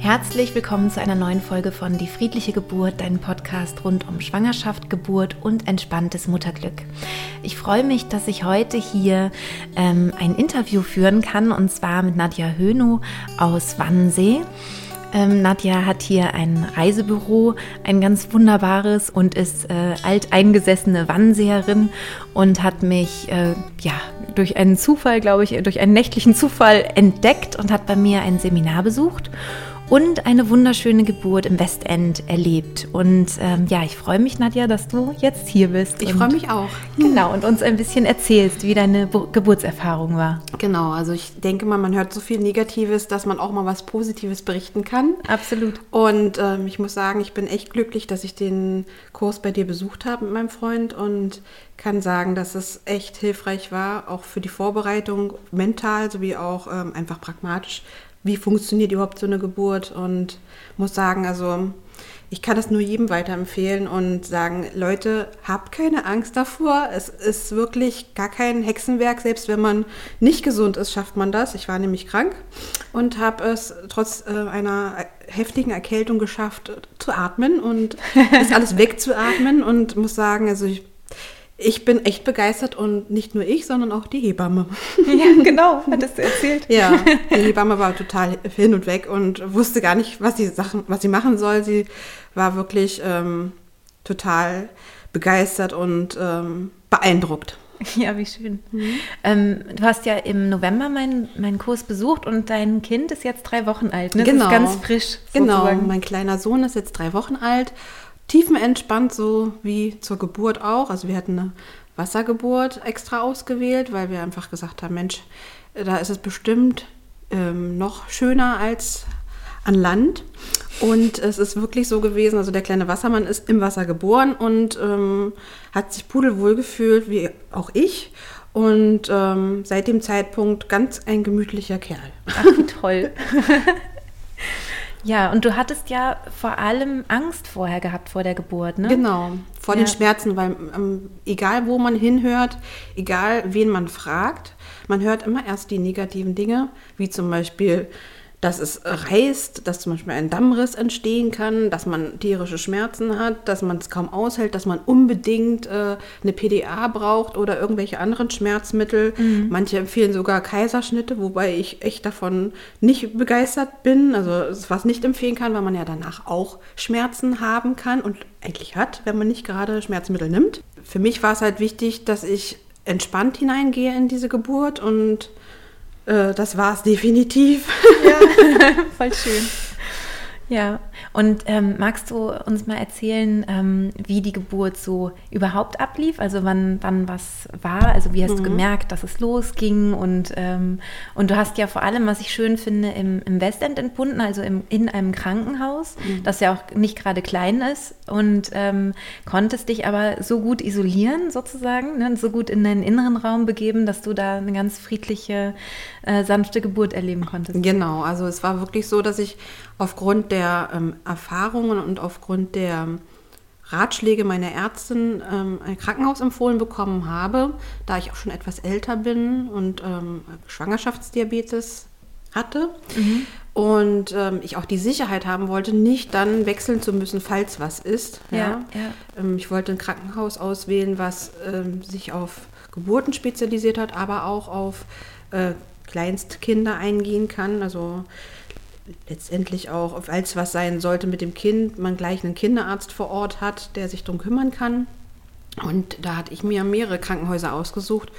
Herzlich willkommen zu einer neuen Folge von Die friedliche Geburt, dein Podcast rund um Schwangerschaft, Geburt und entspanntes Mutterglück. Ich freue mich, dass ich heute hier ähm, ein Interview führen kann und zwar mit Nadja Hönow aus Wannsee. Ähm, Nadja hat hier ein Reisebüro, ein ganz wunderbares und ist äh, alteingesessene Wannseherin und hat mich äh, ja durch einen Zufall, glaube ich, durch einen nächtlichen Zufall entdeckt und hat bei mir ein Seminar besucht und eine wunderschöne Geburt im Westend erlebt. Und ähm, ja, ich freue mich, Nadja, dass du jetzt hier bist. Ich freue mich auch. Genau, und uns ein bisschen erzählst, wie deine Bo Geburtserfahrung war. Genau, also ich denke mal, man hört so viel Negatives, dass man auch mal was Positives berichten kann. Absolut. Und ähm, ich muss sagen, ich bin echt glücklich, dass ich den Kurs bei dir besucht habe mit meinem Freund und kann sagen, dass es echt hilfreich war, auch für die Vorbereitung mental sowie auch ähm, einfach pragmatisch wie funktioniert überhaupt so eine Geburt und muss sagen, also ich kann das nur jedem weiterempfehlen und sagen, Leute, habt keine Angst davor. Es ist wirklich gar kein Hexenwerk. Selbst wenn man nicht gesund ist, schafft man das. Ich war nämlich krank und habe es trotz äh, einer heftigen Erkältung geschafft, zu atmen und das alles wegzuatmen und muss sagen, also ich ich bin echt begeistert und nicht nur ich, sondern auch die Hebamme. Ja, genau, hattest du erzählt. Ja, die Hebamme war total hin und weg und wusste gar nicht, was sie, Sachen, was sie machen soll. Sie war wirklich ähm, total begeistert und ähm, beeindruckt. Ja, wie schön. Mhm. Ähm, du hast ja im November meinen mein Kurs besucht und dein Kind ist jetzt drei Wochen alt. Ne? Genau. Das ist ganz frisch. Sozusagen. Genau, mein kleiner Sohn ist jetzt drei Wochen alt tiefenentspannt, so wie zur Geburt auch. Also wir hatten eine Wassergeburt extra ausgewählt, weil wir einfach gesagt haben, Mensch, da ist es bestimmt ähm, noch schöner als an Land. Und es ist wirklich so gewesen, also der kleine Wassermann ist im Wasser geboren und ähm, hat sich pudelwohl gefühlt, wie auch ich. Und ähm, seit dem Zeitpunkt ganz ein gemütlicher Kerl. Ach, wie toll. Ja, und du hattest ja vor allem Angst vorher gehabt vor der Geburt, ne? Genau, vor ja. den Schmerzen, weil ähm, egal wo man hinhört, egal wen man fragt, man hört immer erst die negativen Dinge, wie zum Beispiel dass es reißt, dass zum Beispiel ein Dammriss entstehen kann, dass man tierische Schmerzen hat, dass man es kaum aushält, dass man unbedingt äh, eine PDA braucht oder irgendwelche anderen Schmerzmittel. Mhm. Manche empfehlen sogar Kaiserschnitte, wobei ich echt davon nicht begeistert bin. Also was nicht empfehlen kann, weil man ja danach auch Schmerzen haben kann und eigentlich hat, wenn man nicht gerade Schmerzmittel nimmt. Für mich war es halt wichtig, dass ich entspannt hineingehe in diese Geburt und äh, das war es definitiv. Ja, voll schön. Ja, und ähm, magst du uns mal erzählen, ähm, wie die Geburt so überhaupt ablief? Also wann, wann was war? Also wie hast mhm. du gemerkt, dass es losging? Und, ähm, und du hast ja vor allem, was ich schön finde, im, im Westend entbunden, also im, in einem Krankenhaus, mhm. das ja auch nicht gerade klein ist und ähm, konntest dich aber so gut isolieren sozusagen, ne? so gut in deinen inneren Raum begeben, dass du da eine ganz friedliche, äh, sanfte Geburt erleben konntest. Genau, also es war wirklich so, dass ich aufgrund der ähm, Erfahrungen und aufgrund der Ratschläge meiner Ärztin ähm, ein Krankenhaus empfohlen bekommen habe, da ich auch schon etwas älter bin und ähm, Schwangerschaftsdiabetes hatte. Mhm. Und ähm, ich auch die Sicherheit haben wollte, nicht dann wechseln zu müssen, falls was ist. Ja, ja. ja. Ähm, ich wollte ein Krankenhaus auswählen, was ähm, sich auf Geburten spezialisiert hat, aber auch auf äh, Kleinstkinder eingehen kann. Also letztendlich auch, als was sein sollte mit dem Kind, man gleich einen Kinderarzt vor Ort hat, der sich darum kümmern kann. Und da hatte ich mir mehrere Krankenhäuser ausgesucht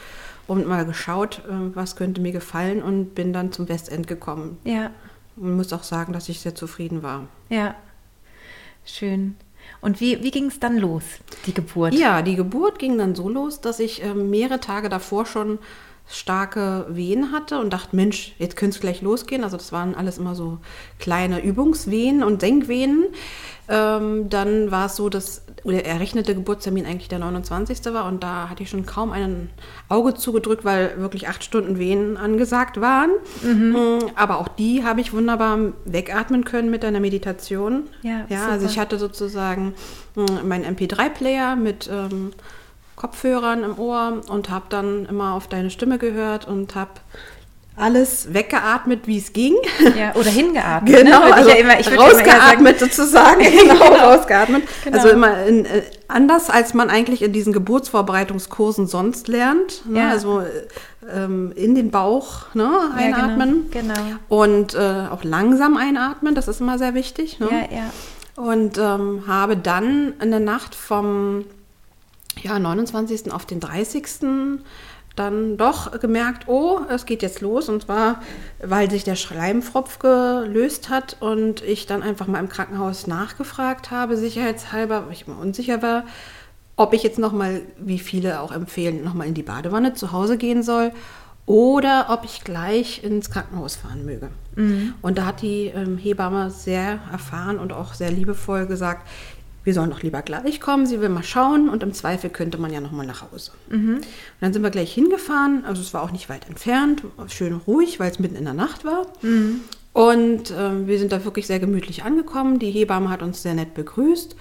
und mal geschaut, äh, was könnte mir gefallen und bin dann zum Westend gekommen. Ja. Und muss auch sagen, dass ich sehr zufrieden war. Ja, schön. Und wie, wie ging es dann los, die Geburt? Ja, die Geburt ging dann so los, dass ich äh, mehrere Tage davor schon starke Wehen hatte und dachte, Mensch, jetzt könnte es gleich losgehen. Also das waren alles immer so kleine Übungswehen und Senkwehen. Ähm, dann war es so, dass der errechnete Geburtstermin eigentlich der 29. war und da hatte ich schon kaum ein Auge zugedrückt, weil wirklich acht Stunden Wehen angesagt waren. Mhm. Mm, aber auch die habe ich wunderbar wegatmen können mit einer Meditation. Ja, ja also ich hatte sozusagen mm, meinen MP3-Player mit ähm, Kopfhörern im Ohr und habe dann immer auf deine Stimme gehört und habe alles weggeatmet, wie es ging. Ja, oder hingeatmet. Genau, ne? also ich ja immer, ich rausgeatmet sozusagen. genau, Genau. rausgeatmet. Genau. Also immer in, äh, anders, als man eigentlich in diesen Geburtsvorbereitungskursen sonst lernt. Ne? Ja. Also äh, ähm, in den Bauch ne? Ja, einatmen. Genau. genau. Und äh, auch langsam einatmen, das ist immer sehr wichtig. Ne? Ja, ja. Und ähm, habe dann in der Nacht vom ja, 29. auf den 30. dann doch gemerkt, oh, es geht jetzt los. Und zwar, weil sich der Schleimfropf gelöst hat und ich dann einfach mal im Krankenhaus nachgefragt habe, sicherheitshalber, weil ich immer unsicher war, ob ich jetzt nochmal, wie viele auch empfehlen, nochmal in die Badewanne zu Hause gehen soll oder ob ich gleich ins Krankenhaus fahren möge. Und da hat die ähm, Hebamme sehr erfahren und auch sehr liebevoll gesagt, wir sollen doch lieber gleich kommen, sie will mal schauen und im Zweifel könnte man ja nochmal nach Hause. Und dann sind wir gleich hingefahren, also es war auch nicht weit entfernt, schön ruhig, weil es mitten in der Nacht war. Und ähm, wir sind da wirklich sehr gemütlich angekommen. Die Hebamme hat uns sehr nett begrüßt,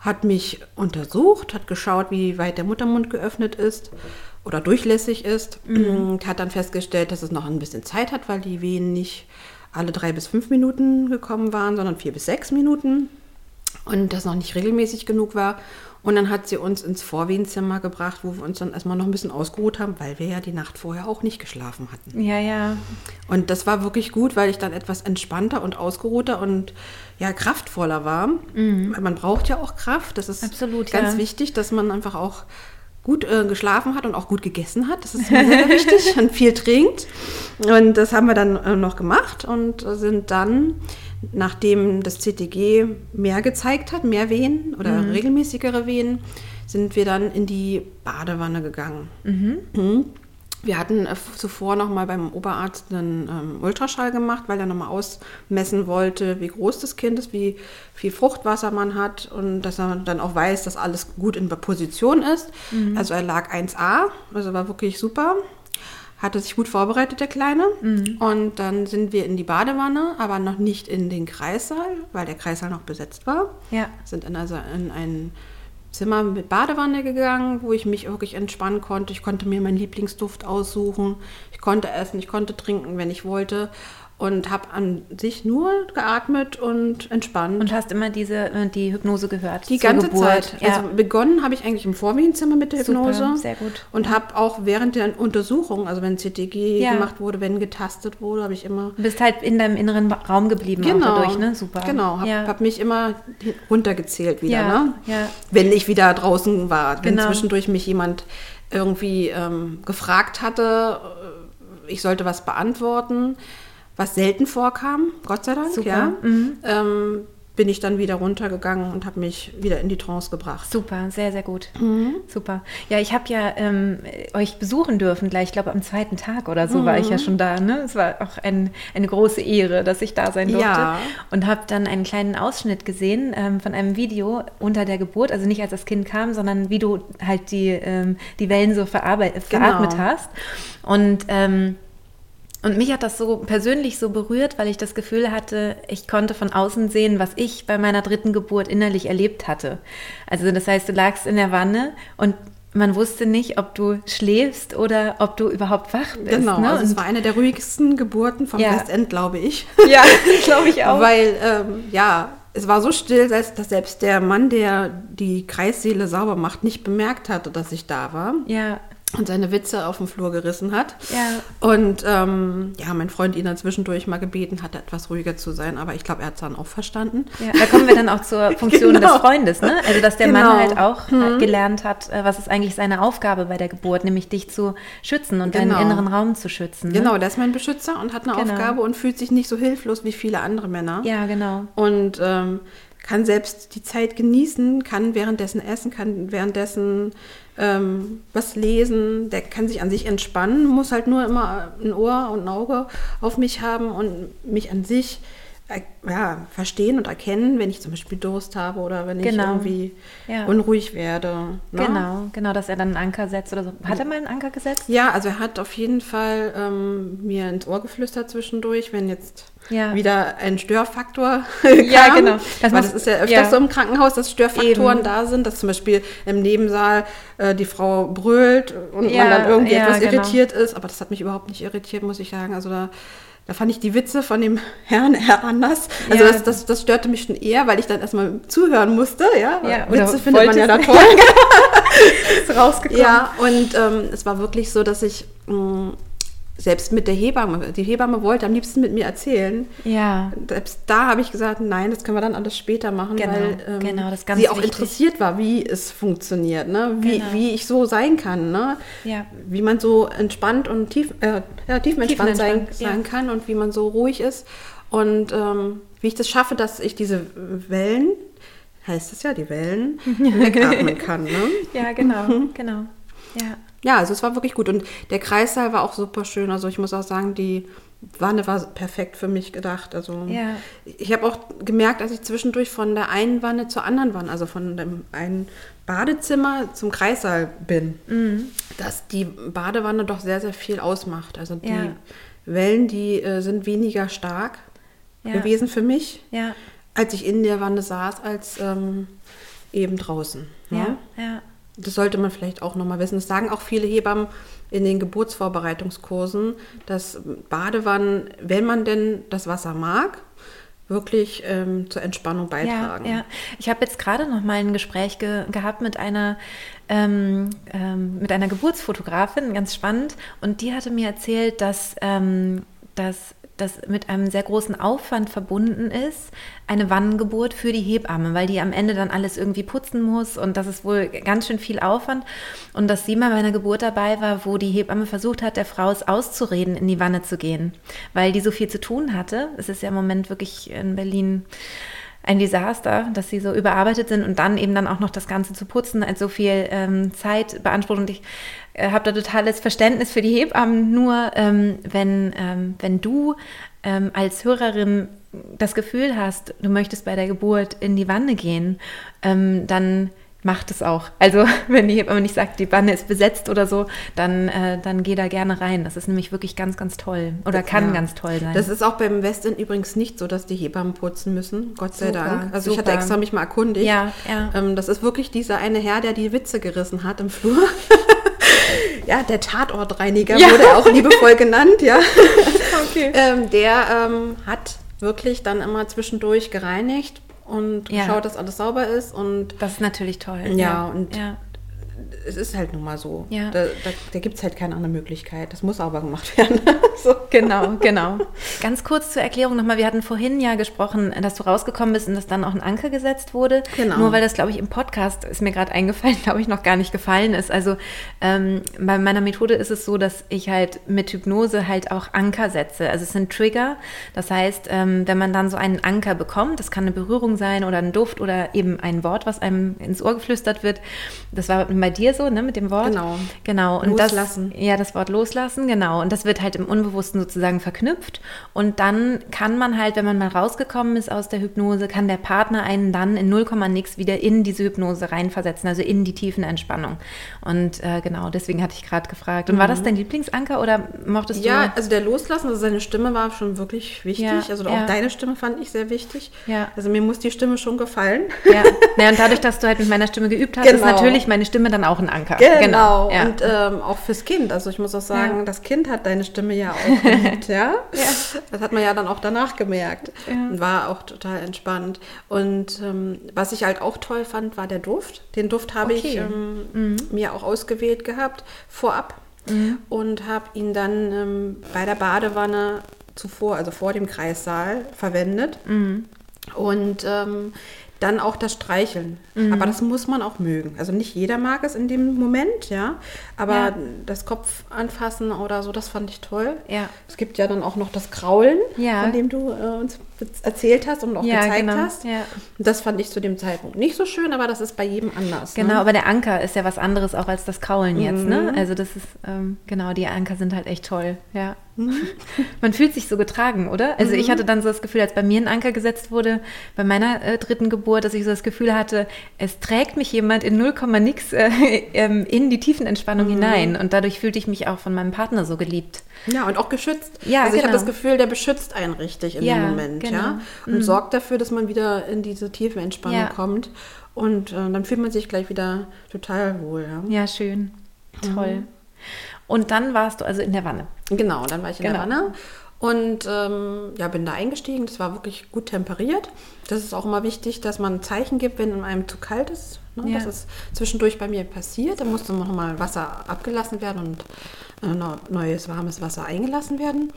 hat mich untersucht, hat geschaut, wie weit der Muttermund geöffnet ist oder durchlässig ist. Und hat dann festgestellt, dass es noch ein bisschen Zeit hat, weil die Wehen nicht alle drei bis fünf Minuten gekommen waren, sondern vier bis sechs Minuten und das noch nicht regelmäßig genug war. Und dann hat sie uns ins Vorwehenzimmer gebracht, wo wir uns dann erstmal noch ein bisschen ausgeruht haben, weil wir ja die Nacht vorher auch nicht geschlafen hatten. Ja, ja. Und das war wirklich gut, weil ich dann etwas entspannter und ausgeruhter und ja kraftvoller war. Weil man braucht ja auch Kraft. Das ist Mhm. Absolut, ganz ja. wichtig, dass man einfach auch gut äh, geschlafen hat und auch gut gegessen hat. Das ist sehr, sehr wichtig und viel trinkt. Und das haben wir dann äh, noch gemacht und sind dann, nachdem das CTG mehr gezeigt hat, mehr Wehen oder Mhm. regelmäßigere Wehen, sind wir dann in die Badewanne gegangen. Mhm. Wir hatten äh, zuvor noch mal beim Oberarzt einen ähm, Ultraschall gemacht, weil er noch mal ausmessen wollte, wie groß das Kind ist, wie viel Fruchtwasser man hat und dass er dann auch weiß, dass alles gut in Position ist. Also er lag 1a, also war wirklich super. Hatte sich gut vorbereitet, der Kleine. Und dann sind wir in die Badewanne, aber noch nicht in den Kreissaal, weil der Kreissaal noch besetzt war Ja. sind in, also in ein Zimmer mit Badewanne gegangen, wo ich mich wirklich entspannen konnte. Ich konnte mir meinen Lieblingsduft aussuchen. Ich konnte essen, ich konnte trinken, wenn ich wollte. Und habe an sich nur geatmet und entspannt. Und hast immer diese, äh, die Hypnose gehört. die ganze Geburt. Zeit. Ja. Also begonnen habe ich eigentlich im Vorwehenzimmer mit der Super, Hypnose. sehr gut. Und habe auch während der Untersuchung, also wenn CTG Ja. gemacht wurde, wenn getastet wurde, habe ich immer Du bist halt in deinem inneren Raum geblieben auch dadurch, ne? Super. Genau, habe ja. hab mich immer runtergezählt wieder, Ja, ne? ja. Wenn ich wieder draußen war, wenn Genau. zwischendurch mich jemand irgendwie ähm, gefragt hatte, äh, ich sollte was beantworten, was selten vorkam, Gott sei Dank, Super, mhm. ja. Ähm, bin ich dann wieder runtergegangen und habe mich wieder in die Trance gebracht. Super, sehr, sehr gut. Mhm. Super. Ja, ich habe ja ähm, euch besuchen dürfen, gleich, ich glaube am zweiten Tag oder so war ich Mhm. ja schon da. Ne? Es war auch ein, eine große Ehre, dass ich da sein durfte. Ja. Und habe dann einen kleinen Ausschnitt gesehen ähm, von einem Video unter der Geburt, also nicht als das Kind kam, sondern wie du halt die, ähm, die Wellen so verarbeit, veratmet Genau. hast. Und ähm, und mich hat das so persönlich so berührt, weil ich das Gefühl hatte, ich konnte von außen sehen, was ich bei meiner dritten Geburt innerlich erlebt hatte. Also das heißt, du lagst in der Wanne und man wusste nicht, ob du schläfst oder ob du überhaupt wach bist. Genau, ne? also es war eine der ruhigsten Geburten vom Ja. Westend, glaube ich. ja, glaube ich auch. Weil, ähm, ja, es war so still, dass, dass selbst der Mann, der die Kreissäle sauber macht, nicht bemerkt hatte, dass ich da war ja, und seine Witze auf den Flur gerissen hat. Ja. Und ähm, ja, mein Freund ihn dann zwischendurch mal gebeten hat, etwas ruhiger zu sein, aber ich glaube, er hat es dann auch verstanden. ja. Da kommen wir dann auch zur Funktion Genau. des Freundes, ne? Also dass der Mann Genau. halt auch äh, gelernt hat, äh, was ist eigentlich seine Aufgabe bei der Geburt, nämlich dich zu schützen und Genau. deinen inneren Raum zu schützen. Ne? Genau, der ist mein Beschützer und hat eine Genau. Aufgabe und fühlt sich nicht so hilflos wie viele andere Männer. Ja, genau. und ähm, kann selbst die Zeit genießen, kann währenddessen essen, kann währenddessen ähm, was lesen, der kann sich an sich entspannen, muss halt nur immer ein Ohr und ein Auge auf mich haben und mich an sich äh, ja, verstehen und erkennen, wenn ich zum Beispiel Durst habe oder wenn ich Genau. irgendwie Ja. unruhig werde. Ne? Genau, genau, dass er dann einen Anker setzt oder so. Hat er mal einen Anker gesetzt? Ja, also er hat auf jeden Fall ähm, mir ins Ohr geflüstert zwischendurch, wenn jetzt Ja. wieder ein Störfaktor Ja, kam. genau. Das Weil das ist ja öfters ja. so im Krankenhaus, dass Störfaktoren Eben. da sind, dass zum Beispiel im Nebensaal äh, die Frau brüllt und man dann irgendwie etwas genau. irritiert ist. Aber das hat mich überhaupt nicht irritiert, muss ich sagen. Also da, da fand ich die Witze von dem Herrn eher anders. Also Ja. das, das, das störte mich schon eher, weil ich dann erstmal zuhören musste. Ja, Ja, Witze findet man ja da toll. Ist rausgekommen. Ja, und ähm, es war wirklich so, dass ich mh, selbst mit der Hebamme, die Hebamme wollte am liebsten mit mir erzählen. Ja. Selbst da habe ich gesagt, nein, das können wir dann alles später machen, Genau, weil ähm, genau, das ganz sie auch wichtig. interessiert war, wie es funktioniert, ne? wie, Genau. wie ich so sein kann, ne? Ja. wie man so entspannt und tief, äh, ja, tiefenentspannt sein, Tiefenentspannt, ja. sein kann und wie man so ruhig ist und ähm, wie ich das schaffe, dass ich diese Wellen, heißt es ja, die Wellen, wegatmen kann. Ne? Ja, genau, genau. Ja. Ja, also es war wirklich gut. Und der Kreissaal war auch super schön. Also ich muss auch sagen, die Wanne war perfekt für mich gedacht. Also Ja. ich habe auch gemerkt, als ich zwischendurch von der einen Wanne zur anderen Wanne, also von dem einen Badezimmer zum Kreissaal bin, Mhm. dass die Badewanne doch sehr, sehr viel ausmacht. Also die Ja. Wellen, die äh, sind weniger stark Ja. gewesen für mich, als ich in der Wanne saß, als ähm, eben draußen. ne? Ja. Ja. Das sollte man vielleicht auch nochmal wissen. Das sagen auch viele Hebammen in den Geburtsvorbereitungskursen, dass Badewannen, wenn man denn das Wasser mag, wirklich ähm, zur Entspannung beitragen. Ja, ja. Ich habe jetzt gerade noch mal ein Gespräch ge gehabt mit einer ähm, ähm, mit einer Geburtsfotografin, ganz spannend, und die hatte mir erzählt, dass ähm, dass das mit einem sehr großen Aufwand verbunden ist, eine Wannengeburt für die Hebamme, weil die am Ende dann alles irgendwie putzen muss und das ist wohl ganz schön viel Aufwand. Und dass sie mal bei einer Geburt dabei war, wo die Hebamme versucht hat, der Frau es auszureden, in die Wanne zu gehen, weil die so viel zu tun hatte. Es ist ja im Moment wirklich in Berlin ein Desaster, dass sie so überarbeitet sind und dann eben dann auch noch das Ganze zu putzen, als so viel ähm, Zeit beansprucht. Und ich äh, habe da totales Verständnis für die Hebammen. Nur ähm, wenn, ähm, wenn du ähm, als Hörerin das Gefühl hast, du möchtest bei der Geburt in die Wanne gehen, ähm, dann macht es auch. Also wenn die Hebamme nicht sagt, die Wanne ist besetzt oder so, dann, äh, dann geh da gerne rein. Das ist nämlich wirklich ganz, ganz toll. Oder kann Ja. ganz toll sein. Das ist auch beim Westend übrigens nicht so, dass die Hebammen putzen müssen, Gott sei Super, Dank. Also ich super. hatte extra mich mal erkundigt. Ja, ja. Ähm, das ist wirklich dieser eine Herr, der die Witze gerissen hat im Flur. ja, der Tatortreiniger Ja. wurde auch liebevoll genannt, ja. Okay. Ähm, der ähm, hat wirklich dann immer zwischendurch gereinigt und Ja. geschaut, dass alles sauber ist. Und Das ist natürlich toll. Ja, und- ja. Es ist halt nun mal so. Ja. Da, da, da gibt es halt keine andere Möglichkeit. Das muss sauber gemacht werden. so. Genau, genau. Ganz kurz zur Erklärung nochmal. Wir hatten vorhin ja gesprochen, dass du rausgekommen bist und dass dann auch ein Anker gesetzt wurde. Genau. Nur weil das, glaube ich, im Podcast ist mir gerade eingefallen, glaube ich, noch gar nicht gefallen ist. Also ähm, bei meiner Methode ist es so, dass ich halt mit Hypnose halt auch Anker setze. Also es sind Trigger. Das heißt, ähm, wenn man dann so einen Anker bekommt, das kann eine Berührung sein oder ein Duft oder eben ein Wort, was einem ins Ohr geflüstert wird. Das war bei dir so, ne, mit dem Wort. Genau. Genau. Und Loslassen. Das, ja, das Wort loslassen, genau. Und das wird halt im Unbewussten sozusagen verknüpft. Und dann kann man halt, wenn man mal rausgekommen ist aus der Hypnose, kann der Partner einen dann in 0, nix wieder in diese Hypnose reinversetzen, also in die tiefen Entspannung. Und äh, genau, deswegen hatte ich gerade gefragt. Und war das dein Lieblingsanker oder mochtest Mhm. Ja, du? also der Loslassen, also seine Stimme war schon wirklich wichtig. Ja, also auch ja. deine Stimme fand ich sehr wichtig. Ja. Also mir muss die Stimme schon gefallen. Ja. naja, und dadurch, dass du halt mit meiner Stimme geübt hast, ist Genau. natürlich meine Stimme dann auch ein Anker. Genau. Ja. Und ähm, auch fürs Kind. Also ich muss auch sagen, Ja. das Kind hat deine Stimme ja auch geliebt, ja? Das hat man ja dann auch danach gemerkt. Und War auch total entspannt. Und ähm, was ich halt auch toll fand, war der Duft. Den Duft habe ich Okay. ähm, mir auch ausgewählt gehabt, vorab. Und habe ihn dann ähm, bei der Badewanne zuvor, also vor dem Kreissaal, verwendet. Und ähm, dann auch das Streicheln. Aber das muss man auch mögen. Also nicht jeder mag es in dem Moment, ja. Aber Ja. das Kopf anfassen oder so, das fand ich toll. Ja. Es gibt ja dann auch noch das Kraulen, Ja. von dem du äh, uns erzählt hast und auch Ja, gezeigt genau. hast. Ja. Das fand ich zu dem Zeitpunkt nicht so schön, aber das ist bei jedem anders. Genau, Ne? aber der Anker ist ja was anderes auch als das Kraulen jetzt, ne? Mhm. Also das ist, ähm, genau, die Anker sind halt echt toll, ja. Mhm. Man fühlt sich so getragen, oder? Also mhm. ich hatte dann so das Gefühl, als bei mir ein Anker gesetzt wurde, bei meiner äh, dritten Geburt, dass ich so das Gefühl hatte, es trägt mich jemand in 0, nix äh, ähm, in die Tiefenentspannung mhm. hinein. Und dadurch fühlte ich mich auch von meinem Partner so geliebt. Ja, und auch geschützt. Ja, also ich genau. habe das Gefühl, der beschützt einen richtig in ja, dem Moment, genau. ja. Und mhm. sorgt dafür, dass man wieder in diese Tiefenentspannung ja. kommt. Und äh, dann fühlt man sich gleich wieder total wohl. Ja, ja schön. Toll. Mhm. Und dann warst du also in der Wanne. Genau, dann war ich in genau. der Wanne und ähm, ja, bin da eingestiegen. Das war wirklich gut temperiert. Das ist auch immer wichtig, dass man ein Zeichen gibt, wenn einem zu kalt ist. Ne? Ja. Das ist zwischendurch bei mir passiert. Da musste noch mal Wasser abgelassen werden und äh, neues warmes Wasser eingelassen werden.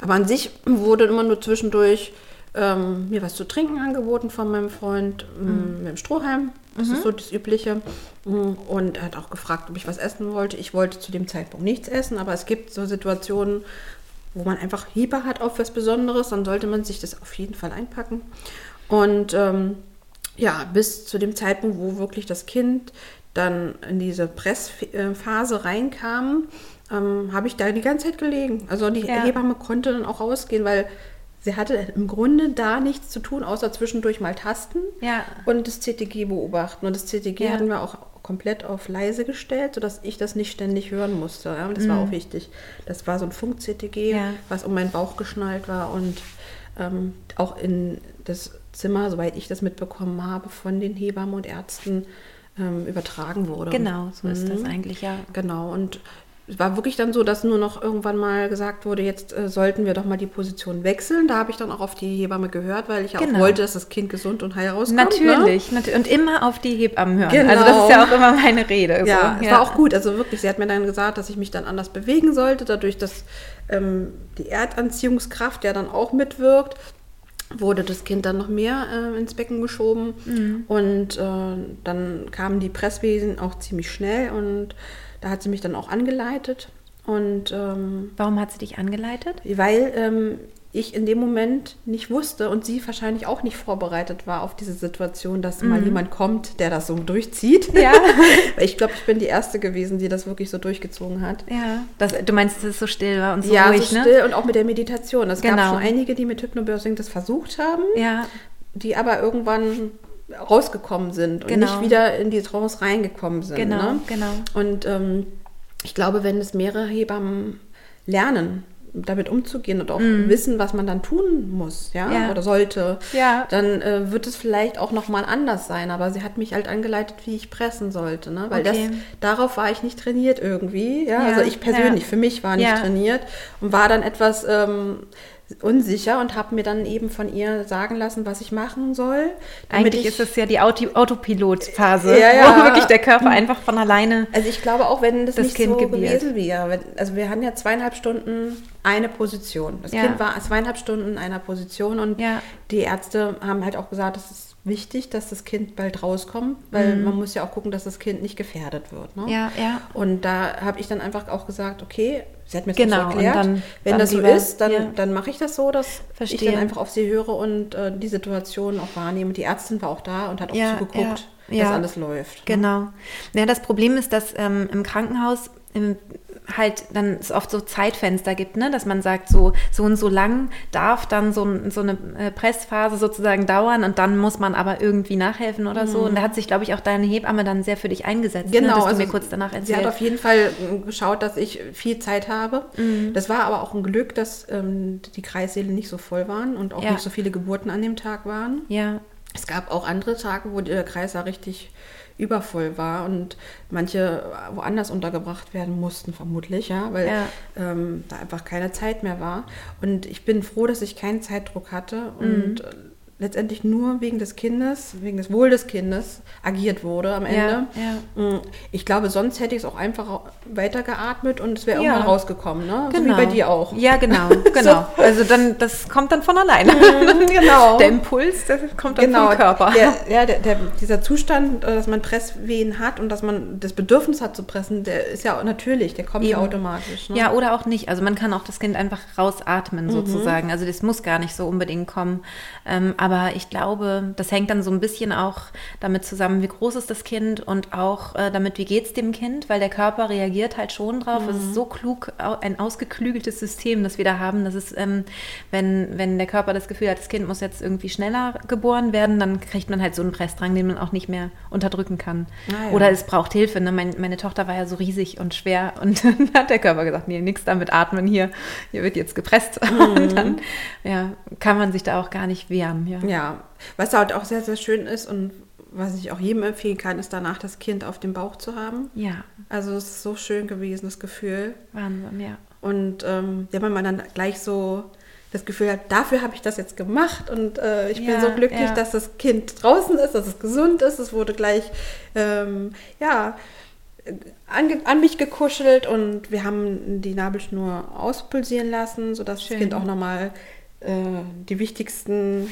Aber an sich wurde immer nur zwischendurch ähm, mir was zu trinken angeboten von meinem Freund ähm, mhm. mit dem Strohhalm. Das mhm. ist so das Übliche. Mm, und er hat auch gefragt, ob ich was essen wollte. Ich wollte zu dem Zeitpunkt nichts essen, aber es gibt so Situationen, wo man einfach Hieber hat auf was Besonderes, dann sollte man sich das auf jeden Fall einpacken. Und ähm, ja, bis zu dem Zeitpunkt, wo wirklich das Kind dann in diese Pressphase reinkam, ähm, habe ich da die ganze Zeit gelegen. Also die ja. Hebamme konnte dann auch rausgehen, weil sie hatte im Grunde da nichts zu tun, außer zwischendurch mal tasten ja. und das CTG beobachten. Und das CTG ja. hatten wir auch komplett auf leise gestellt, sodass ich das nicht ständig hören musste. Ja? Das mhm. war auch wichtig. Das war so ein Funk-CTG, ja. was um meinen Bauch geschnallt war und ähm, auch in das Zimmer, soweit ich das mitbekommen habe, von den Hebammen und Ärzten ähm, übertragen wurde. Genau, so mhm. ist das mhm. eigentlich, ja. Genau, und es war wirklich dann so, dass nur noch irgendwann mal gesagt wurde, jetzt äh, sollten wir doch mal die Position wechseln. Da habe ich dann auch auf die Hebamme gehört, weil ich genau. auch wollte, dass das Kind gesund und heil rauskommt. Natürlich, ne? und immer auf die Hebammen hören. Genau. Also das ist ja auch immer meine Rede. So. Ja, es ja. war auch gut. Also wirklich, sie hat mir dann gesagt, dass ich mich dann anders bewegen sollte, dadurch, dass ähm, die Erdanziehungskraft ja dann auch mitwirkt wurde das Kind dann noch mehr äh, ins Becken geschoben mhm. und äh, dann kamen die Presswesen auch ziemlich schnell und da hat sie mich dann auch angeleitet. Und, ähm, Warum hat sie dich angeleitet? Weil ähm, ich in dem Moment nicht wusste und sie wahrscheinlich auch nicht vorbereitet war auf diese Situation, dass mhm. mal jemand kommt, der das so durchzieht. Ja. ich glaube, ich bin die Erste gewesen, die das wirklich so durchgezogen hat. Ja. Das, du meinst, dass es so still war und so ja, ruhig, so ne? still und auch mit der Meditation. Es genau. gab schon einige, die mit Hypnobirthing das versucht haben, ja. die aber irgendwann rausgekommen sind und genau. nicht wieder in die Trance reingekommen sind. Genau, ne? genau. Und ähm, ich glaube, wenn es mehrere Hebammen lernen, damit umzugehen und auch mm. wissen, was man dann tun muss, ja, ja. oder sollte, ja. dann äh, wird es vielleicht auch noch mal anders sein. Aber sie hat mich halt angeleitet, wie ich pressen sollte, ne? weil okay. das darauf war ich nicht trainiert irgendwie, ja, ja. also ich persönlich für mich war nicht trainiert und war dann etwas ähm, unsicher und habe mir dann eben von ihr sagen lassen, was ich machen soll. Eigentlich ich, ist es ja die Auto Autopilotphase, ja, ja. wo wirklich der Körper einfach von alleine. Also ich glaube auch, wenn das, das nicht kind so gebiert. gewesen wäre, also wir hatten ja zweieinhalb Stunden eine Position. Das ja. Kind war zweieinhalb Stunden in einer Position und die Ärzte haben halt auch gesagt, es ist wichtig, dass das Kind bald rauskommt, weil mhm. man muss ja auch gucken, dass das Kind nicht gefährdet wird. Ne? Ja, ja. Und da habe ich dann einfach auch gesagt, okay, Sie hat mir das genau, so erklärt. Dann, Wenn dann das so ist, dann, ja. dann mache ich das so, dass Verstehe. ich dann einfach auf sie höre und äh, die Situation auch wahrnehme. Die Ärztin war auch da und hat auch ja, zugeguckt, ja, dass alles läuft. Ne? Genau. Ja, das Problem ist, dass ähm, im Krankenhaus im halt dann es oft so Zeitfenster gibt, ne? dass man sagt, so, so und so lang darf dann so, so eine äh, Pressphase sozusagen dauern und dann muss man aber irgendwie nachhelfen oder mhm. so. Und da hat sich, glaube ich, auch deine Hebamme dann sehr für dich eingesetzt, genau, ne? dass du also mir kurz danach erzählt. Sie hat auf jeden Fall äh, geschaut, dass ich viel Zeit habe. Mhm. Das war aber auch ein Glück, dass ähm, die Kreissäle nicht so voll waren und auch ja. nicht so viele Geburten an dem Tag waren. Ja. Es gab auch andere Tage, wo der Kreis da richtig übervoll war und manche woanders untergebracht werden mussten, vermutlich, ja, weil ja. Ähm, da einfach keine Zeit mehr war. Und ich bin froh, dass ich keinen Zeitdruck hatte und mhm letztendlich nur wegen des Kindes, wegen des Wohl des Kindes agiert wurde am Ende. Ja, ja. Mm, ich glaube, sonst hätte ich es auch einfach weitergeatmet und es wäre ja. irgendwann rausgekommen, ne? Genau. So wie bei dir auch. Ja, genau, genau. so. Also dann, das kommt dann von alleine. Mhm, genau. Der Impuls, das kommt dann genau. vom Körper. Der, ja, der, der, dieser Zustand, äh, dass man Presswehen hat und dass man das Bedürfnis hat zu pressen, der ist ja natürlich, der kommt Eben. ja automatisch. Ne? Ja, oder auch nicht. Also man kann auch das Kind einfach rausatmen mhm. sozusagen. Also das muss gar nicht so unbedingt kommen. Ähm, aber ich glaube, das hängt dann so ein bisschen auch damit zusammen, wie groß ist das Kind und auch äh, damit, wie geht es dem Kind, weil der Körper reagiert halt schon drauf. Mhm. Es ist so klug, ein ausgeklügeltes System, das wir da haben, dass es, ähm, wenn, wenn der Körper das Gefühl hat, das Kind muss jetzt irgendwie schneller geboren werden, dann kriegt man halt so einen Pressdrang, den man auch nicht mehr unterdrücken kann. Ah, ja. Oder es braucht Hilfe. Ne? Mein, meine Tochter war ja so riesig und schwer und dann hat der Körper gesagt, nee, nichts damit atmen hier, hier wird jetzt gepresst. Mhm. Und dann ja, kann man sich da auch gar nicht wehren. Ja. Ja, was halt auch sehr, sehr schön ist und was ich auch jedem empfehlen kann, ist danach das Kind auf dem Bauch zu haben. Ja. Also es ist so schön gewesen, das Gefühl. Wahnsinn, ja. Und ähm, ja, wenn man dann gleich so das Gefühl hat, dafür habe ich das jetzt gemacht und äh, ich ja, bin so glücklich, ja. dass das Kind draußen ist, dass es gesund ist. Es wurde gleich, ähm, ja, an, an, mich gekuschelt und wir haben die Nabelschnur auspulsieren lassen, sodass Schön. das Kind auch nochmal äh, die wichtigsten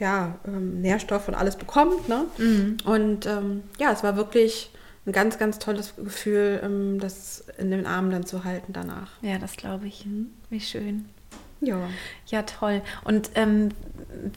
ja, ähm, Nährstoffe und alles bekommt. Ne? Mhm. Und ähm, ja, es war wirklich ein ganz, ganz tolles Gefühl, ähm, das in den Armen dann zu halten danach. Ja, das glaube ich. Mhm. Wie schön. Ja. Ja, toll. Und ähm,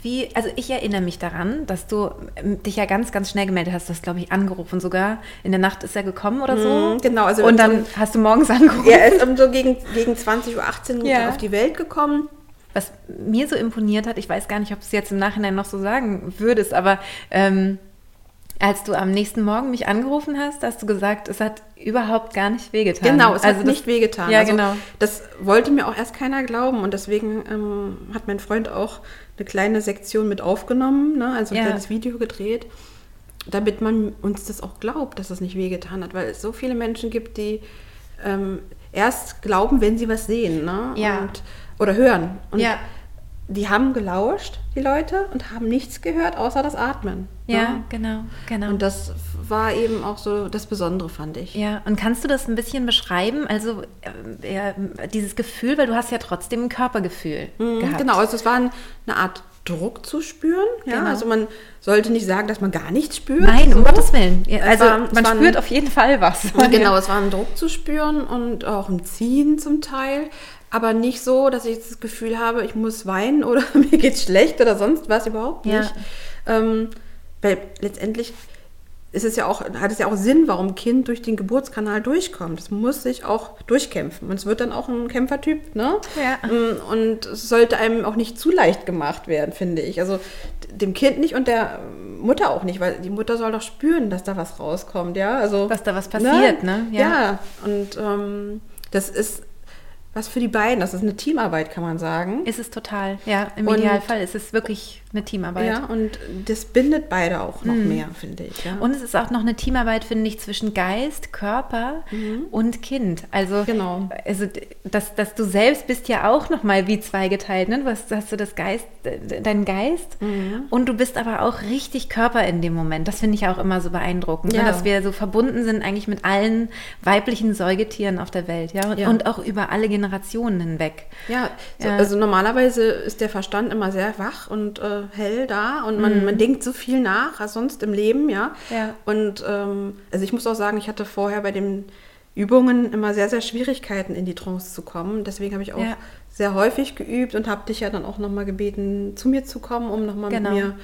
wie, also ich erinnere mich daran, dass du ähm, dich ja ganz, ganz schnell gemeldet hast. Du hast, glaube ich, angerufen sogar. In der Nacht ist er gekommen oder so. Mm, genau. Also und dann um, hast du morgens angerufen. Er ist um so gegen, gegen 20.18 Uhr ja. auf die Welt gekommen. Was mir so imponiert hat, ich weiß gar nicht, ob du es jetzt im Nachhinein noch so sagen würdest, aber ähm, als du am nächsten Morgen mich angerufen hast, hast du gesagt, es hat überhaupt gar nicht wehgetan. Genau, es also hat nicht wehgetan. Ja, also, genau. Das wollte mir auch erst keiner glauben und deswegen ähm, hat mein Freund auch eine kleine Sektion mit aufgenommen, ne? also ein ja. kleines Video gedreht, damit man uns das auch glaubt, dass es nicht wehgetan hat, weil es so viele Menschen gibt, die ähm, erst glauben, wenn sie was sehen ne? ja. und, oder hören. Und ja die haben gelauscht, die Leute, und haben nichts gehört, außer das Atmen. Ja, ja, genau, genau. Und das war eben auch so das Besondere, fand ich. Ja, und kannst du das ein bisschen beschreiben? Also äh, dieses Gefühl, weil du hast ja trotzdem ein Körpergefühl mhm, gehabt. Genau, also es war eine Art Druck zu spüren. Ja? Genau. Also man sollte nicht sagen, dass man gar nichts spürt. Nein, so. um Gottes Willen. Also war, man spürt ein, auf jeden Fall was. Genau, es war ein Druck zu spüren und auch ein Ziehen zum Teil aber nicht so, dass ich das Gefühl habe, ich muss weinen oder mir geht's schlecht oder sonst was überhaupt nicht. Ja. Ähm, weil letztendlich ist es ja auch, hat es ja auch Sinn, warum ein Kind durch den Geburtskanal durchkommt. Es muss sich auch durchkämpfen. Und es wird dann auch ein Kämpfertyp, ne? Ja. Mm, und es sollte einem auch nicht zu leicht gemacht werden, finde ich. Also dem Kind nicht und der Mutter auch nicht, weil die Mutter soll doch spüren, dass da was rauskommt, ja? Also, dass da was passiert, ne? ne? Ja. ja. Und ähm, das ist was für die beiden. Das ist eine Teamarbeit, kann man sagen. Ist es total, ja. Im und, Idealfall ist es wirklich eine Teamarbeit. Ja, und das bindet beide auch noch mhm. mehr, finde ich. Ja. Und es ist auch noch eine Teamarbeit, finde ich, zwischen Geist, Körper mhm. und Kind. Also, genau. also dass, dass du selbst bist ja auch noch mal wie zweigeteilt. Ne? Du hast, hast du das Geist, deinen Geist mhm. und du bist aber auch richtig Körper in dem Moment. Das finde ich auch immer so beeindruckend, ne? ja. ne? dass wir so verbunden sind eigentlich mit allen weiblichen Säugetieren auf der Welt. Ja? ja. Und auch über alle Generationen hinweg. Ja, so, also normalerweise ist der Verstand immer sehr wach und äh, hell da und man, mhm. man denkt so viel nach als sonst im Leben, ja. ja. Und ähm, also ich muss auch sagen, ich hatte vorher bei den Übungen immer sehr, sehr Schwierigkeiten in die Trance zu kommen. Deswegen habe ich auch ja. sehr häufig geübt und habe dich ja dann auch nochmal gebeten, zu mir zu kommen, um nochmal genau. mit mir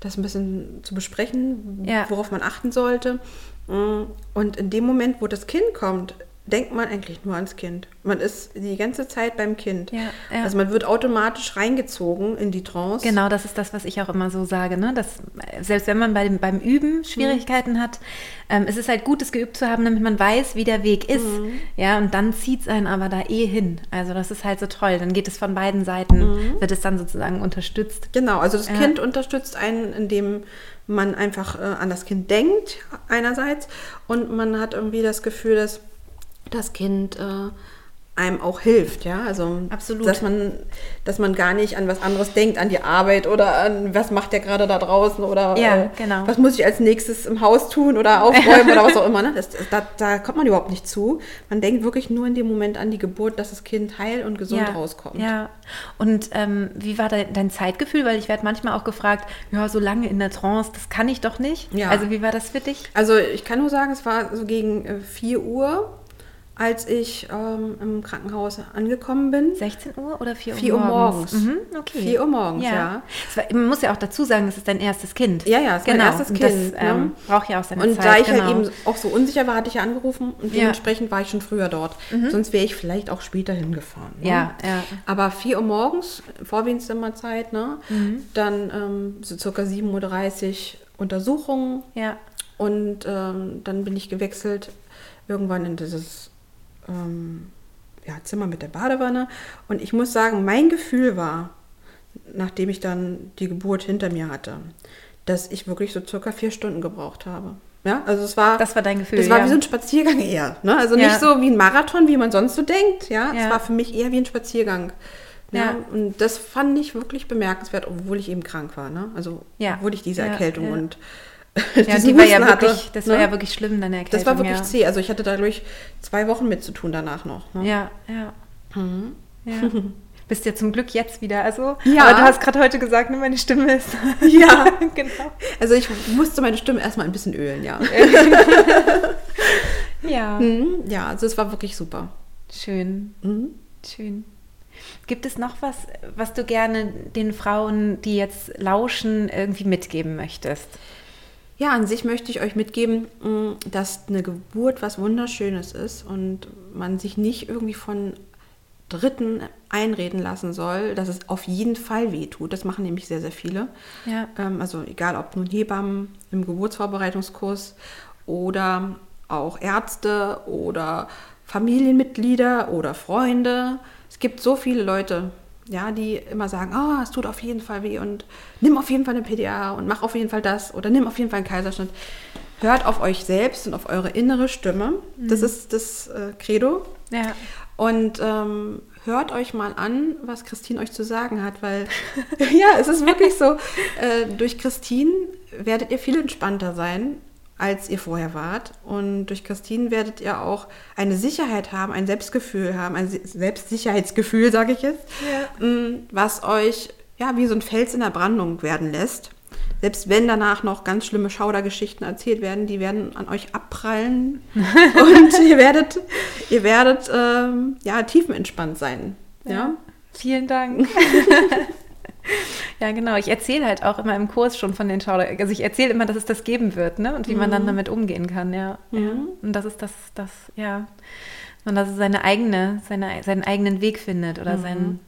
das ein bisschen zu besprechen, ja. worauf man achten sollte. Und in dem Moment, wo das Kind kommt, denkt man eigentlich nur ans Kind. Man ist die ganze Zeit beim Kind. Ja, ja. Also man wird automatisch reingezogen in die Trance. Genau, das ist das, was ich auch immer so sage. Ne? Dass, selbst wenn man bei dem, beim Üben Schwierigkeiten mhm. hat, ähm, es ist halt gut, es geübt zu haben, damit man weiß, wie der Weg ist. Mhm. Ja, und dann zieht es einen aber da eh hin. Also das ist halt so toll. Dann geht es von beiden Seiten, mhm. wird es dann sozusagen unterstützt. Genau, also das ja. Kind unterstützt einen, indem man einfach äh, an das Kind denkt, einerseits, und man hat irgendwie das Gefühl, dass das Kind äh, einem auch hilft, ja. Also Absolut. dass man, dass man gar nicht an was anderes denkt, an die Arbeit oder an was macht der gerade da draußen oder ja, äh, genau. was muss ich als nächstes im Haus tun oder aufräumen oder was auch immer. Ne? Das, da, da, kommt man überhaupt nicht zu. Man denkt wirklich nur in dem Moment an die Geburt, dass das Kind heil und gesund ja, rauskommt. Ja. Und ähm, wie war dein, dein, Zeitgefühl? Weil ich werde manchmal auch gefragt, ja, so lange in der Trance, das kann ich doch nicht. Ja. Also wie war das für dich? Also ich kann nur sagen, es war so gegen äh, 4 Uhr als ich ähm, im Krankenhaus angekommen bin. 16 Uhr oder 4 Uhr 4 Uhr morgens. Mhm, okay. 4 Uhr morgens, ja. Es war, man muss ja auch dazu sagen, das ist dein erstes Kind. Ja, ja, es ist mein erstes Und Kind, Das ähm, ne? braucht ja auch seine Und Zeit. da ich genau. halt eben auch so unsicher war, hatte ich ja angerufen und Ja. dementsprechend war ich schon früher dort. Sonst wäre ich vielleicht auch später hingefahren. Ne? Ja, ja. Aber 4 Uhr morgens, Vorwindzimmerzeit, ne? Mhm. dann ähm, so circa 7.30 Uhr Untersuchungen Ja, und ähm, dann bin ich gewechselt irgendwann in dieses ähm, ja, Zimmer mit der Badewanne. Und ich muss sagen, mein Gefühl war, nachdem ich dann die Geburt hinter mir hatte, dass ich wirklich so circa vier Stunden gebraucht habe. Ja, also es war. Das war dein Gefühl, Das war ja. wie so ein Spaziergang eher. Ne? Also Ja. nicht so wie ein Marathon, wie man sonst so denkt. Ja, Ja. es war für mich eher wie ein Spaziergang. Ja, Ja. und das fand ich wirklich bemerkenswert, obwohl ich eben krank war. Ne? Also obwohl ich diese Erkältung und ja die war ja hatte, wirklich, das war ne? ja wirklich schlimm, deine Erkältung. Das war wirklich ja. zäh. Also ich hatte dadurch zwei Wochen mit zu tun danach noch. Ne? Ja, ja. Mhm. ja. Bist ja zum Glück jetzt wieder. Also, Ja. aber du hast gerade heute gesagt, ne, meine Stimme ist. Ja. genau. Also ich musste meine Stimme erstmal ein bisschen ölen, ja. Ja. Mhm. Ja, also es war wirklich super. Schön. Mhm. Schön. Gibt es noch was, was du gerne den Frauen, die jetzt lauschen, irgendwie mitgeben möchtest? Ja, an sich möchte ich euch mitgeben, mh, dass eine Geburt was Wunderschönes ist und man sich nicht irgendwie von Dritten einreden lassen soll, dass es auf jeden Fall weh tut. Das machen nämlich sehr, sehr viele. Ja. Ähm, also egal ob nun Hebammen im Geburtsvorbereitungskurs oder auch Ärzte oder Familienmitglieder oder Freunde. Es gibt so viele Leute, ja, die immer sagen, oh, es tut auf jeden Fall weh und nimm auf jeden Fall eine PDA und mach auf jeden Fall das oder nimm auf jeden Fall einen Kaiserschnitt. Hört auf euch selbst und auf eure innere Stimme. Das ist das äh, Credo. Ja. Und ähm, hört euch mal an, was Christine euch zu sagen hat, weil ja, es ist wirklich so, äh, durch Christine werdet ihr viel entspannter sein, als ihr vorher wart. Und durch Christine werdet ihr auch eine Sicherheit haben, ein Selbstgefühl haben, ein Se- Selbstsicherheitsgefühl, sage ich jetzt, m, was euch ja wie so ein Fels in der Brandung werden lässt. Selbst wenn danach noch ganz schlimme Schaudergeschichten erzählt werden, die werden an euch abprallen und ihr werdet, ihr werdet ähm, ja tiefenentspannt sein. Ja. Vielen Dank. ja, genau. Ich erzähle halt auch immer im Kurs schon von den Schauder. Also ich erzähle immer, dass es das geben wird, ne? Und wie man dann damit umgehen kann, ja. ja. Und das ist das, das, ja. Und dass es seine eigene, seine, seinen eigenen Weg findet oder sein.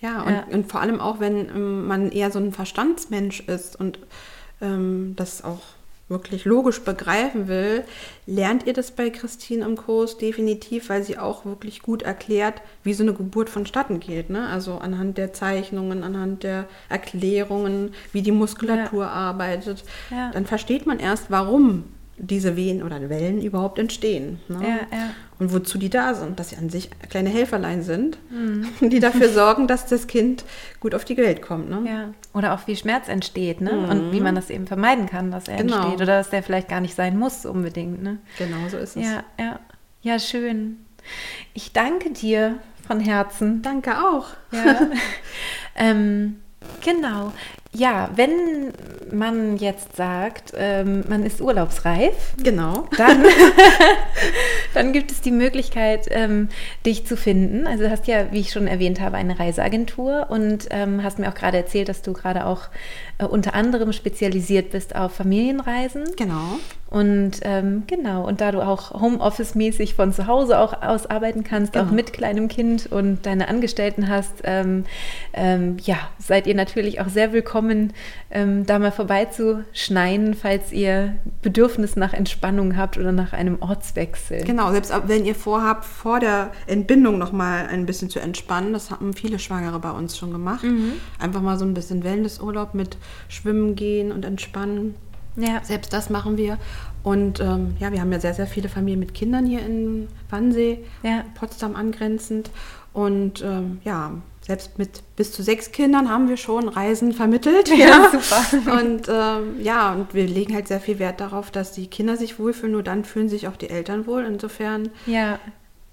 Ja, und, Ja. und vor allem auch, wenn ähm, man eher so ein Verstandsmensch ist und ähm, das auch wirklich logisch begreifen will, lernt ihr das bei Christine im Kurs definitiv, weil sie auch wirklich gut erklärt, wie so eine Geburt vonstatten geht. Ne? Also anhand der Zeichnungen, anhand der Erklärungen, wie die Muskulatur arbeitet. Ja. Dann versteht man erst, warum diese Wehen oder Wellen überhaupt entstehen. Ne? Ja, ja. Und wozu die da sind, dass sie an sich kleine Helferlein sind, Mhm. die dafür sorgen, dass das Kind gut auf die Welt kommt. Ne? Ja. Oder auch wie Schmerz entsteht, ne? Und wie man das eben vermeiden kann, dass er Mhm. Genau. entsteht. Oder dass der vielleicht gar nicht sein muss unbedingt, ne? Genau so ist es. Ja, ja. Ja, schön. Ich danke dir von Herzen. Danke auch. Ja. ähm, genau. Ja, wenn man jetzt sagt, ähm, man ist urlaubsreif, Genau. dann, dann gibt es die Möglichkeit, ähm, dich zu finden. Also du hast ja, wie ich schon erwähnt habe, eine Reiseagentur und ähm, hast mir auch gerade erzählt, dass du gerade auch äh, unter anderem spezialisiert bist auf Familienreisen. Genau. Und ähm, genau, und da du auch Homeoffice-mäßig von zu Hause auch aus arbeiten kannst, auch Genau. mit kleinem Kind und deine Angestellten hast, ähm, ähm, ja, seid ihr natürlich auch sehr willkommen, ähm, da mal vorbeizuschneien, falls ihr Bedürfnis nach Entspannung habt oder nach einem Ortswechsel. Genau, selbst wenn ihr vorhabt, vor der Entbindung noch mal ein bisschen zu entspannen, das haben viele Schwangere bei uns schon gemacht. Mhm. Einfach mal so ein bisschen Wellnessurlaub mit Schwimmen gehen und entspannen. Ja, Selbst das machen wir. Und ähm, ja, wir haben ja sehr, sehr viele Familien mit Kindern hier in Wannsee, Ja. Potsdam angrenzend. Und ähm, ja, selbst mit bis zu sechs Kindern haben wir schon Reisen vermittelt. Ja, super. Und ähm, ja, und wir legen halt sehr viel Wert darauf, dass die Kinder sich wohlfühlen. Nur dann fühlen sich auch die Eltern wohl. Insofern, ja,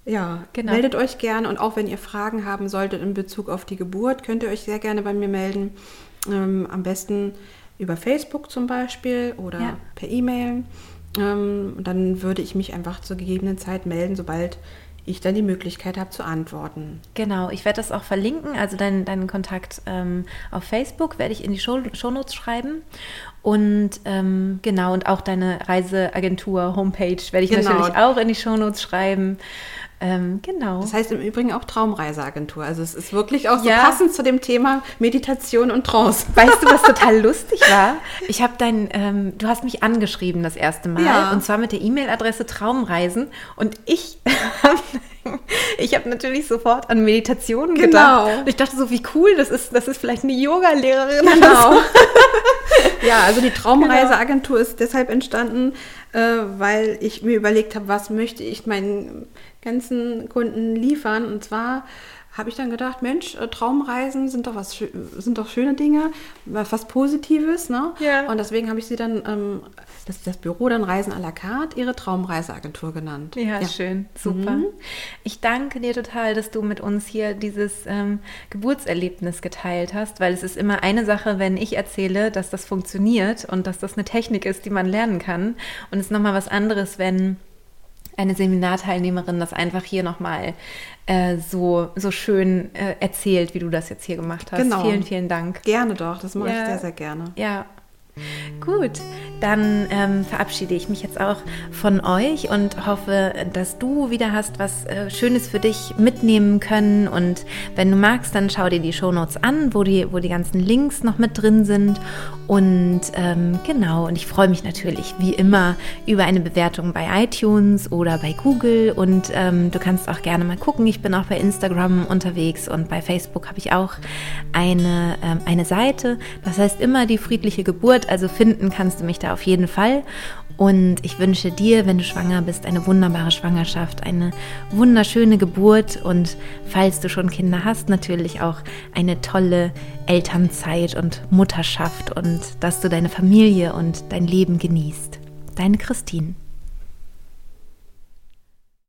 ja, Genau. meldet euch gerne. Und auch wenn ihr Fragen haben solltet in Bezug auf die Geburt, könnt ihr euch sehr gerne bei mir melden. Ähm, am besten über Facebook zum Beispiel oder Ja. per E-Mail. Ähm, dann würde ich mich einfach zur gegebenen Zeit melden, sobald ich dann die Möglichkeit habe zu antworten. Genau, ich werde das auch verlinken, also deinen, deinen Kontakt ähm, auf Facebook werde ich in die Show, Shownotes schreiben. Und ähm, genau, und auch deine Reiseagentur, Homepage werde ich genau. natürlich auch in die Shownotes schreiben. Ähm, genau. Das heißt im Übrigen auch Traumreiseagentur. Also es ist wirklich auch so ja. passend zu dem Thema Meditation und Trance. Weißt du, was total lustig war? Ich habe dein, ähm, du hast mich angeschrieben das erste Mal ja. und zwar mit der E-Mail-Adresse Traumreisen und ich ich habe natürlich sofort an Meditationen genau. gedacht. Und ich dachte so, wie cool, das ist, das ist vielleicht eine Yoga-Lehrerin. Genau. ja, also die Traumreiseagentur ist deshalb entstanden, äh, weil ich mir überlegt habe, was möchte ich meinen ganzen Kunden liefern. Und zwar habe ich dann gedacht, Mensch, äh, Traumreisen sind doch was sind doch schöne Dinge, was Positives, ne? Ja. Und deswegen habe ich sie dann ähm, das, das Büro dann Reisen à la carte ihre Traumreiseagentur genannt. Ja, ja. schön, super. Mhm. Ich danke dir total, dass du mit uns hier dieses ähm, Geburtserlebnis geteilt hast, weil es ist immer eine Sache, wenn ich erzähle, dass das funktioniert und dass das eine Technik ist, die man lernen kann. Und es ist nochmal was anderes, wenn eine Seminarteilnehmerin das einfach hier nochmal äh, so, so schön äh, erzählt, wie du das jetzt hier gemacht hast. Genau. Vielen, vielen Dank. Gerne doch, das mache ja. ich sehr, sehr gerne. Ja, Gut, dann ähm, verabschiede ich mich jetzt auch von euch und hoffe, dass du wieder hast was äh, Schönes für dich mitnehmen können. Und wenn du magst, dann schau dir die Shownotes an, wo die, wo die ganzen Links noch mit drin sind. Und ähm, genau, und ich freue mich natürlich wie immer über eine Bewertung bei iTunes oder bei Google. Und ähm, du kannst auch gerne mal gucken. Ich bin auch bei Instagram unterwegs und bei Facebook habe ich auch eine, ähm, eine Seite. Das heißt immer die friedliche Geburt also finden kannst du mich da auf jeden Fall. Und ich wünsche dir, wenn du schwanger bist, eine wunderbare Schwangerschaft, eine wunderschöne Geburt und falls du schon Kinder hast, natürlich auch eine tolle Elternzeit und Mutterschaft und dass du deine Familie und dein Leben genießt. Deine Christine.